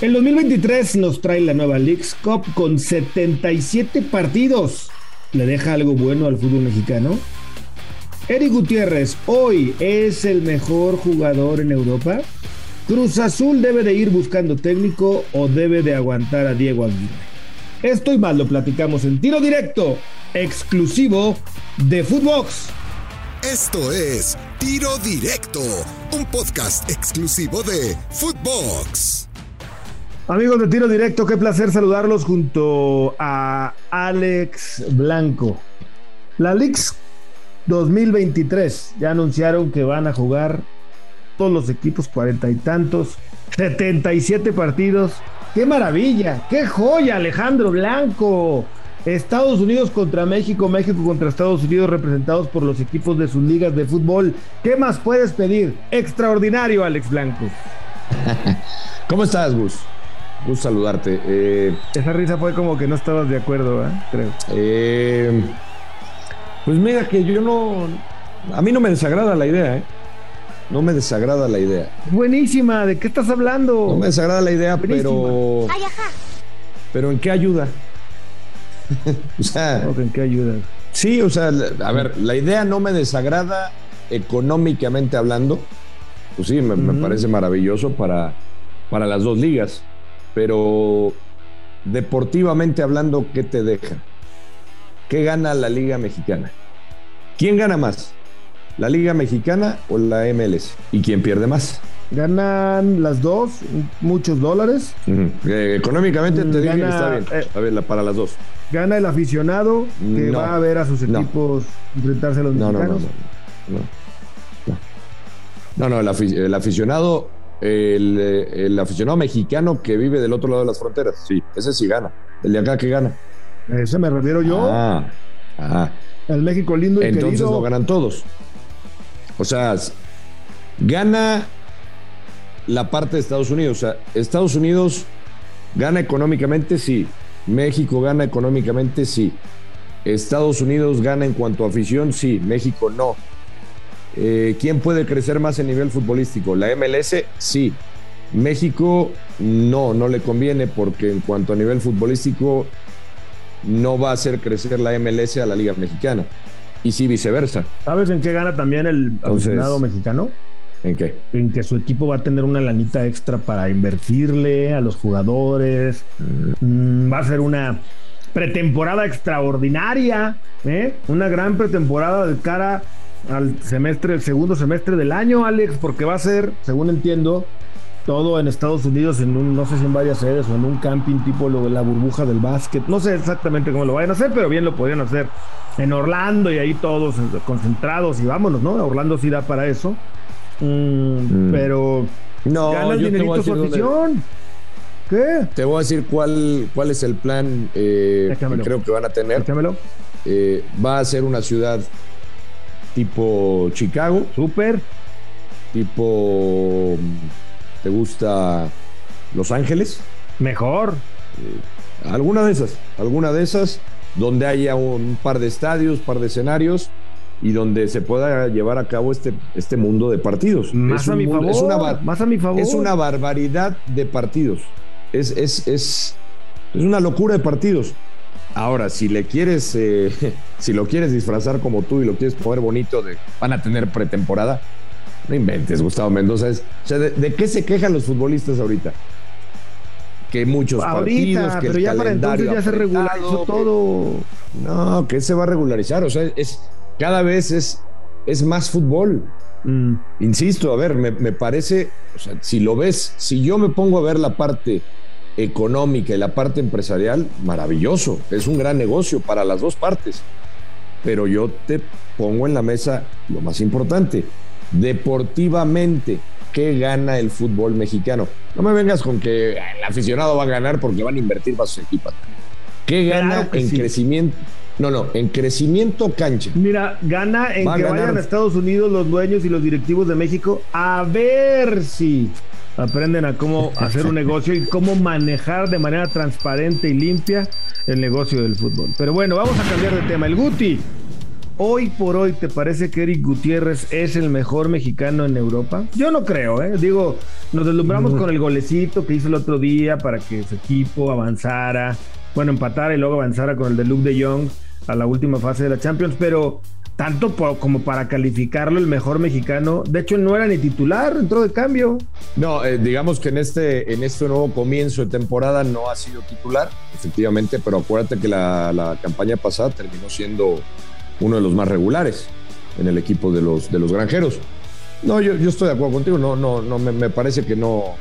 El 2023 nos trae la nueva Leagues Cup con 77 partidos. ¿Le deja algo bueno al fútbol mexicano? Eric Gutiérrez, hoy es el mejor jugador en Europa. Cruz Azul debe de ir buscando técnico o debe de aguantar a Diego Aguirre. Esto y más lo platicamos en tiro directo, exclusivo de Footbox. Esto es Tiro Directo, un podcast exclusivo de Footbox. Amigos de Tiro Directo, qué placer saludarlos junto a Alex Blanco. La Leaks 2023 ya anunciaron que van a jugar todos los equipos, cuarenta y tantos, 77 partidos. ¡Qué maravilla! ¡Qué joya, Alejandro Blanco! Estados Unidos contra México, México contra Estados Unidos representados por los equipos de sus ligas de fútbol. ¿Qué más puedes pedir? Extraordinario, Alex Blanco. ¿Cómo estás, Gus? Gusto saludarte. Eh, Esa risa fue como que no estabas de acuerdo, ¿eh? creo. Eh, pues mira que yo no... A mí no me desagrada la idea, ¿eh? No me desagrada la idea. Buenísima, ¿de qué estás hablando? No me desagrada la idea, pero... Pero ¿en qué ayuda? o sea... ¿En qué ayuda? Sí, o sea, a ver, la idea no me desagrada económicamente hablando. Pues sí, me, me parece maravilloso para, para las dos ligas. Pero deportivamente hablando, ¿qué te deja? ¿Qué gana la Liga Mexicana? ¿Quién gana más? ¿La Liga Mexicana o la MLS? ¿Y quién pierde más? Ganan las dos, muchos dólares. Uh -huh. eh, económicamente te gana, dije que está bien. Eh, a ver, para las dos. Gana el aficionado que no, va a ver a sus equipos no. enfrentarse a los no, mexicanos. No, no, no. No, no, el, afic el aficionado el, el, aficionado mexicano que vive del otro lado de las fronteras. Sí, ese sí gana. El de acá que gana. Ese me refiero yo. Ah, ah. El México lindo y Entonces querido. lo ganan todos. O sea, gana la parte de Estados Unidos. O sea, Estados Unidos gana económicamente, sí. México gana económicamente, sí. Estados Unidos gana en cuanto a afición, sí. México no. Eh, ¿Quién puede crecer más en nivel futbolístico? ¿La MLS? Sí. México no, no le conviene porque en cuanto a nivel futbolístico no va a hacer crecer la MLS a la Liga Mexicana. Y sí, viceversa. ¿Sabes en qué gana también el aficionado mexicano? ¿En qué? En que su equipo va a tener una lanita extra para invertirle a los jugadores. Mm, va a ser una pretemporada extraordinaria, ¿eh? Una gran pretemporada de cara al semestre, el segundo semestre del año, Alex, porque va a ser, según entiendo, todo en Estados Unidos, en un, no sé si en varias sedes o en un camping tipo lo de la burbuja del básquet. No sé exactamente cómo lo vayan a hacer, pero bien lo podrían hacer en Orlando y ahí todos concentrados y vámonos, ¿no? Orlando sí da para eso. Mm, mm. Pero no, gana el dinerito su afición. ¿Qué? Te voy a decir cuál, cuál es el plan eh, que creo que van a tener. Eh, va a ser una ciudad tipo Chicago. Súper. Tipo. ¿Te gusta Los Ángeles? Mejor. Eh, alguna de esas. Alguna de esas. Donde haya un par de estadios, par de escenarios y donde se pueda llevar a cabo este, este mundo de partidos. Más, es a, mi mundo, favor, es una más a mi favor. Es una barbaridad de partidos. Es, es, es, es una locura de partidos. Ahora, si le quieres, eh, si lo quieres disfrazar como tú y lo quieres poner bonito, de van a tener pretemporada, no inventes, Gustavo Mendoza. Es, o sea, ¿de, ¿de, qué se quejan los futbolistas ahorita? Que muchos ahorita, partidos, que pero el ya para entonces ya se regularizó todo. No, que se va a regularizar. O sea, es cada vez es, es más fútbol. Mm. Insisto, a ver, me, me, parece, o sea, si lo ves, si yo me pongo a ver la parte económica y la parte empresarial, maravilloso, es un gran negocio para las dos partes. Pero yo te pongo en la mesa lo más importante, deportivamente, ¿qué gana el fútbol mexicano? No me vengas con que el aficionado va a ganar porque van a invertir para sus equipos. ¿Qué gana claro en sí. crecimiento? No, no, en crecimiento cancha. Mira, gana en Va que ganar. vayan a Estados Unidos los dueños y los directivos de México a ver si aprenden a cómo hacer un negocio y cómo manejar de manera transparente y limpia el negocio del fútbol. Pero bueno, vamos a cambiar de tema. El Guti hoy por hoy te parece que Eric Gutiérrez es el mejor mexicano en Europa? Yo no creo, ¿eh? Digo, nos deslumbramos con el golecito que hizo el otro día para que su equipo avanzara, bueno, empatara y luego avanzara con el de Luke de Jong a la última fase de la Champions, pero tanto como para calificarlo el mejor mexicano. De hecho, no era ni titular, entró de cambio. No, eh, digamos que en este, en este nuevo comienzo de temporada no ha sido titular, efectivamente, pero acuérdate que la, campaña pasada terminó siendo uno de los más regulares en el equipo de los, de los granjeros. No, yo, yo estoy de acuerdo contigo, no, no, no, me, parece que no.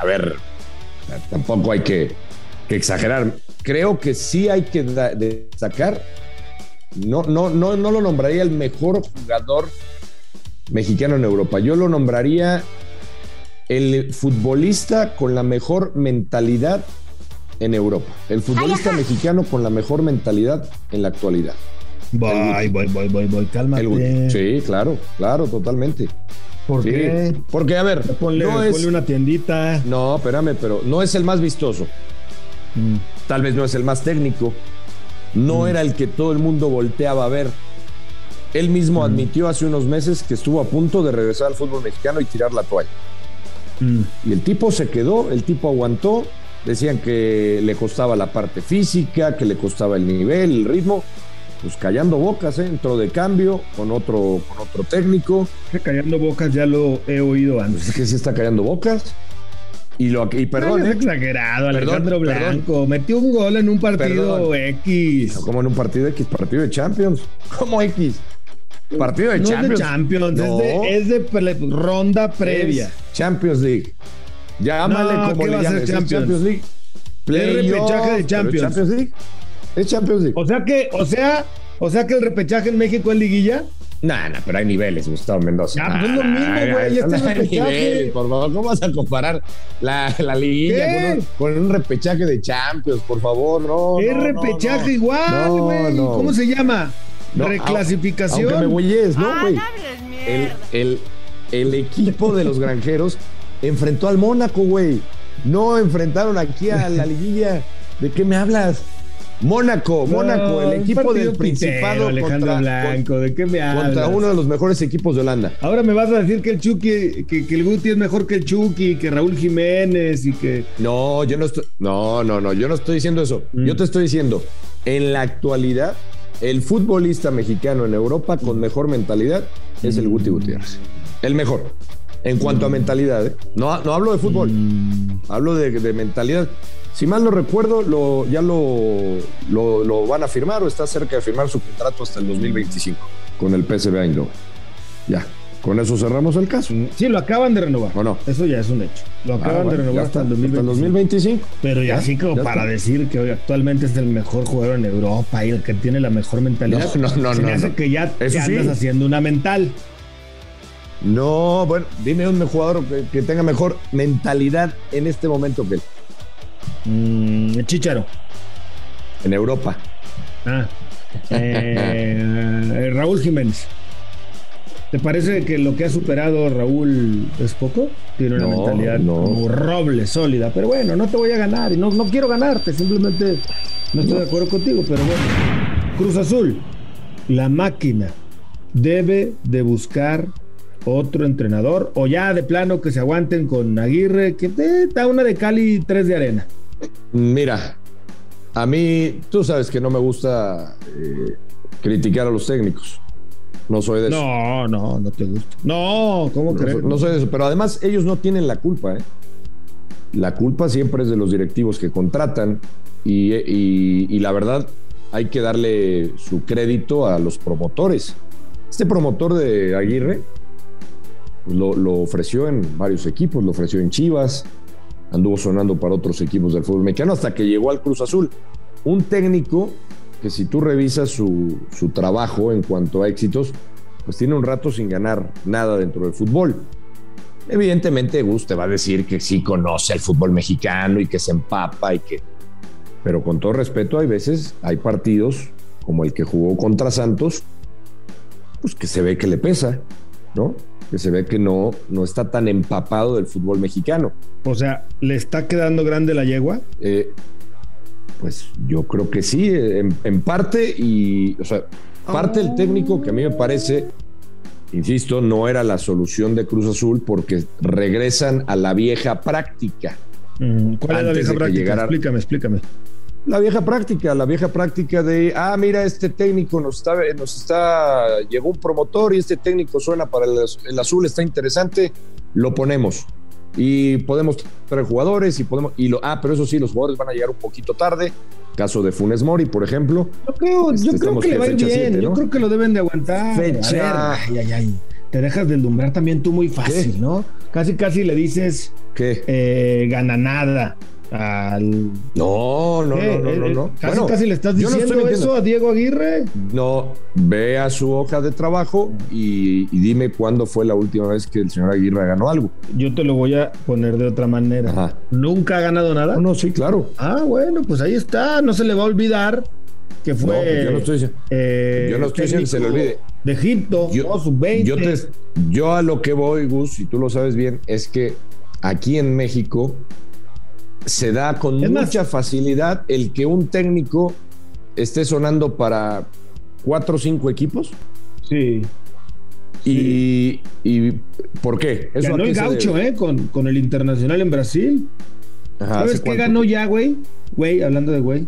a ver, tampoco hay que exagerar. Creo que sí hay que destacar no, no, no, no lo nombraría el mejor jugador mexicano en Europa. Yo lo nombraría el futbolista con la mejor mentalidad en Europa. El futbolista mexicano con la mejor mentalidad en la actualidad. Voy, voy, voy, voy, voy, cálmate. Sí, claro, claro, totalmente. ¿Por qué? Porque, a ver, ponle, no es, una tiendita. No, espérame, pero no es el más vistoso. Mm. Tal vez no es el más técnico no mm. era el que todo el mundo volteaba a ver. Él mismo mm. admitió hace unos meses que estuvo a punto de regresar al fútbol mexicano y tirar la toalla. Mm. Y el tipo se quedó, el tipo aguantó. Decían que le costaba la parte física, que le costaba el nivel, el ritmo. Pues callando bocas, ¿eh? entró de cambio con otro, con otro técnico. Que callando bocas ya lo he oído antes. Es que se está callando bocas. Y, lo, y perdón. es ¿eh? exagerado, Alejandro Blanco. Metió un gol en un partido X. ¿Cómo en un partido X? Partido de Champions. ¿Cómo X? Partido de Champions. Es de Champions, es, de, ronda previa. Champions League. Llámale no, como le llames. Champions? Champions League. el repechaje de Champions. Champions League. Es Champions League. O sea que, o sea, o sea que el repechaje en México es liguilla. No, no, pero hay niveles, Gustavo Mendoza. Ya, pues es lo mismo, güey. Este repechaje. por favor, ¿cómo vas a comparar la, la liguilla con un, repechaje de Champions? Por favor, no. Es repechaje igual, güey. ¿Cómo se llama? Reclasificación. Aunque me güeyes, ¿no, ah, güey? el, el, el equipo de los granjeros enfrentó al Mónaco, güey. No enfrentaron aquí a la liguilla. ¿De qué me hablas? Mónaco, Mónaco, el equipo del Principado Alejandro Blanco, ¿de qué me? Contra uno de los mejores equipos de Holanda. Ahora me vas a decir que el Chucky, que, el Guti es mejor que el Chucky, que Raúl Jiménez y que. No, yo no estoy. No, no, no, yo no estoy diciendo eso. Mm. Yo te estoy diciendo, en la actualidad, el futbolista mexicano en Europa con mejor mentalidad es el Guti Gutiérrez. El mejor. En cuanto a mentalidad, ¿eh? no, no hablo de fútbol, mm. hablo de, de mentalidad. Si mal no recuerdo, lo, ya lo, lo, van a firmar o está cerca de firmar su contrato hasta el 2025 con el PSV Eindhoven. Ya, con eso cerramos el caso. Sí, lo acaban de renovar. ¿O no? Eso ya es un hecho. Lo ah, acaban de renovar hasta, el 2025. Pero ya, así como para decir que hoy actualmente es el mejor jugador en Europa y el que tiene la mejor mentalidad. No, no, no. Se me hace que ya te andas haciendo una mental. No, bueno, dime un jugador que, que tenga mejor mentalidad en este momento que él. Mm, Chicharo. En Europa. Ah. Eh, Raúl Jiménez. ¿Te parece que lo que ha superado Raúl es poco? Tiene una mentalidad como roble, sólida. Pero bueno, no te voy a ganar y no, no quiero ganarte. Simplemente no estoy de acuerdo contigo. Pero bueno, Cruz Azul, la máquina debe de buscar otro entrenador o ya de plano que se aguanten con Aguirre, que te da una de Cali y tres de arena. Mira, a mí, tú sabes que no me gusta eh, criticar a los técnicos. No soy de eso. No, no, no te gusta. No, ¿cómo crees? No, soy de eso. Pero además, ellos no tienen la culpa. ¿eh? La culpa siempre es de los directivos que contratan. Y, la verdad, hay que darle su crédito a los promotores. Este promotor de Aguirre pues, lo, lo ofreció en varios equipos, lo ofreció en Chivas, anduvo sonando para otros equipos del fútbol mexicano hasta que llegó al Cruz Azul. Un técnico que si tú revisas su, trabajo en cuanto a éxitos, pues tiene un rato sin ganar nada dentro del fútbol. Evidentemente Gus te va a decir que sí conoce el fútbol mexicano y que se empapa y que... Pero con todo respeto, hay veces, hay partidos como el que jugó contra Santos, pues que se ve que le pesa, ¿no? Que se ve que no, no está tan empapado del fútbol mexicano. O sea, ¿le está quedando grande la yegua? Eh, pues yo creo que sí, en, parte, y, o sea, Parte del técnico que a mí me parece, insisto, no era la solución de Cruz Azul porque regresan a la vieja práctica. Mm, ¿Cuál es la vieja práctica? Explícame, explícame. La vieja práctica, la vieja práctica de, ah, mira, este técnico nos está, nos está, llegó un promotor y este técnico suena para el, azul, está interesante, lo ponemos. Y podemos traer jugadores y podemos, y lo, ah, pero eso sí, los jugadores van a llegar un poquito tarde. Caso de Funes Mori, por ejemplo. Yo creo, yo este, creo que le va bien, yo creo que lo deben de aguantar. Fecha. ay, ay, ay. Te dejas deslumbrar también tú muy fácil, ¿no? Casi, casi le dices. ¿Qué? Eh, gana nada al. No, no, no, no, no, Casi, casi le estás diciendo eso a Diego Aguirre. No, ve a su hoja de trabajo y, dime cuándo fue la última vez que el señor Aguirre ganó algo. Yo te lo voy a poner de otra manera. ¿Nunca ha ganado nada? No, sí, claro. Ah, bueno, pues ahí está. No se le va a olvidar que fue. Pues yo no estoy, eh, yo no estoy diciendo que se le olvide. De Egipto, yo, sub-20. Yo, yo a lo que voy, Gus, y tú lo sabes bien, es que aquí en México se da con mucha facilidad el que un técnico esté sonando para cuatro o cinco equipos. Sí. Y, ¿por qué? Eso ganó el gaucho, ¿eh? Con, con, el Internacional en Brasil. ¿Sabes qué ganó ya, güey? Güey, hablando de güey.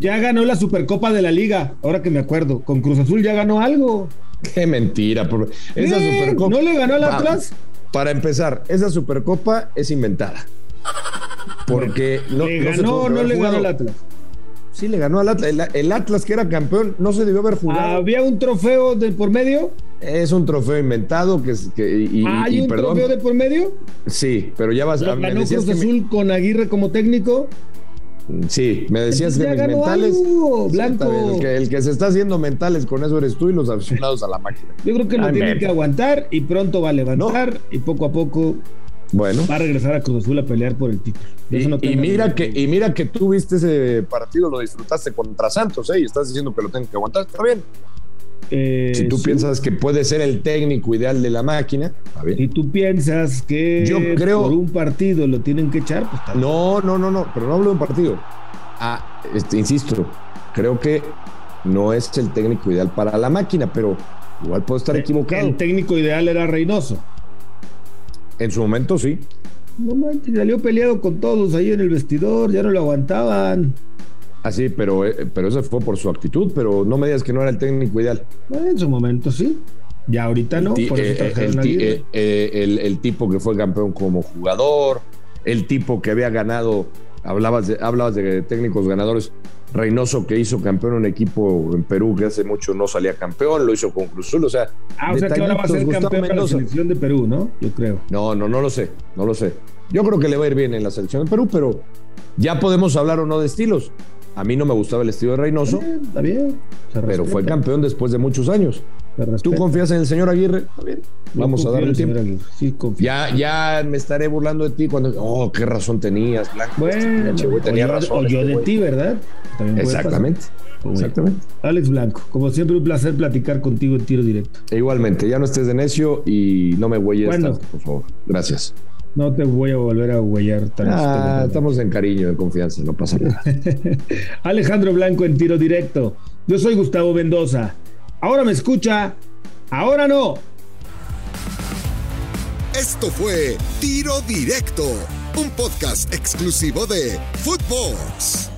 Ya ganó la Supercopa de la Liga, ahora que me acuerdo. Con Cruz Azul ya ganó algo. Qué mentira. Esa Supercopa. ¿No le ganó al Atlas? Para empezar, esa Supercopa es inventada. Porque no, ¿Le ganó no, le ganó al Atlas? Sí, le ganó al Atlas. El, Atlas, que era campeón, no se debió haber jugado. ¿Había un trofeo de por medio? Es un trofeo inventado que, que y, ¿Hay un trofeo de por medio? Sí, pero ya vas a ¿Ganó Cruz Azul con Aguirre como técnico? Sí, me decías que mis mentales. Blanco. El que, se está haciendo mentales con eso eres tú y los aficionados a la máquina. Yo creo que lo tienen que aguantar y pronto va a levantar y poco a poco bueno. Va a regresar a Cruz Azul a pelear por el título. Y, mira que, y mira que tú viste ese partido, lo disfrutaste contra Santos, ¿eh? Y estás diciendo que lo tengo que aguantar. Está bien. Eh, si tú piensas que puede ser el técnico ideal de la máquina, Si tú piensas que Yo creo, por un partido lo tienen que echar, pues está No, no, no, no, pero no hablo de un partido. Ah, este, insisto, creo que no es el técnico ideal para la máquina, pero igual puedo estar equivocado. El técnico ideal era Reynoso. En su momento sí. No manches, salió peleado con todos ahí en el vestidor, ya no lo aguantaban. Ah, sí, pero, eh, pero eso fue por su actitud, pero no me digas que no era el técnico ideal. en su momento sí. Ya ahorita no, por eso eh, eh, el, el, tipo que fue campeón como jugador, el tipo que había ganado, hablabas de, hablabas de técnicos ganadores, Reynoso que hizo campeón un equipo en Perú que hace mucho no salía campeón, lo hizo con Cruzul, o sea, ah, o sea que ahora va a ser campeón de la selección de Perú, ¿no? Yo creo. No, no, no lo sé, no lo sé. Yo creo que le va a ir bien en la selección de Perú, pero ya podemos hablar o no de estilos. A mí no me gustaba el estilo de Reynoso. Está bien. pero fue campeón después de muchos años. ¿Tú confías en el señor Aguirre? Está bien. Vamos a darle tiempo. Sí, ya, ya me estaré burlando de ti cuando. Oh, qué razón tenías, Blanco. Bueno, tenía razón. O yo este de ti, ¿verdad? Exactamente. Exactamente. Alex Blanco, como siempre, un placer platicar contigo en tiro directo. E igualmente, ya no estés de necio y no me huelles tanto, por favor. Gracias. No te voy a volver a huellar tan ah, Estamos en cariño, en confianza, no pasa nada. Alejandro Blanco en tiro directo. Yo soy Gustavo Mendoza. Ahora me escucha, ahora no. Esto fue Tiro Directo, un podcast exclusivo de Footbox.